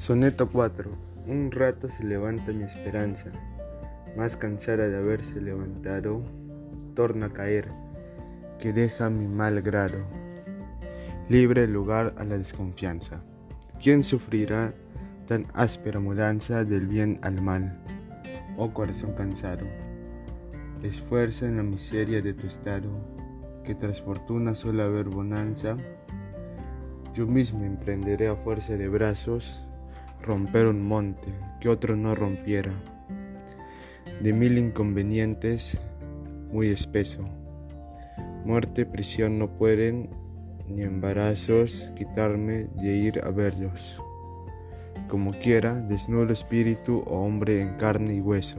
Soneto 4. Un rato se levanta mi esperanza, más cansada de haberse levantado, torna a caer, que deja mi mal grado, libre lugar a la desconfianza. ¿Quién sufrirá tan áspera mudanza del bien al mal? Oh corazón cansado, esfuerza en la miseria de tu estado, que tras fortuna suele haber bonanza. Yo mismo emprenderé a fuerza de brazos romper un monte que otro no rompiera, de mil inconvenientes muy espeso. Muerte, prisión no pueden, ni embarazos quitarme de ir a verlos. Como quiera, desnudo espíritu o hombre en carne y hueso.